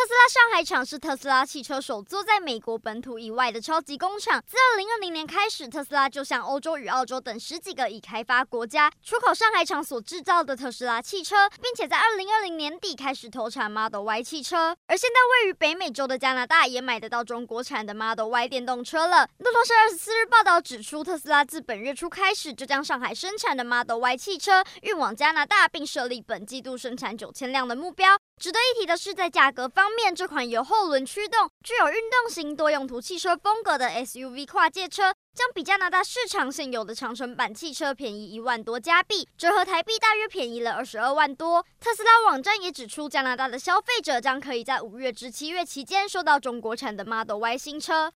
特斯拉上海厂是特斯拉汽车首座在美国本土以外的超级工厂。自二零二零年开始，特斯拉就向欧洲与澳洲等十几个已开发国家出口上海厂所制造的特斯拉汽车，并且在二零二零年底开始投产 Model Y 汽车。而现在位于北美洲的加拿大也买得到中国产的 Model Y 电动车了。路透社二十四日报道指出，特斯拉自本月初开始就将上海生产的 Model Y 汽车运往加拿大，并设立本季度生产九千辆的目标。值得一提的是，在价格方面，这款由后轮驱动、具有运动型多用途汽车风格的 SUV 跨界车，将比加拿大市场现有的长城版汽车便宜一万多加币，折合台币大约便宜了二十二万多。特斯拉网站也指出，加拿大的消费者将可以在五月至七月期间收到中国产的 Model Y 新车。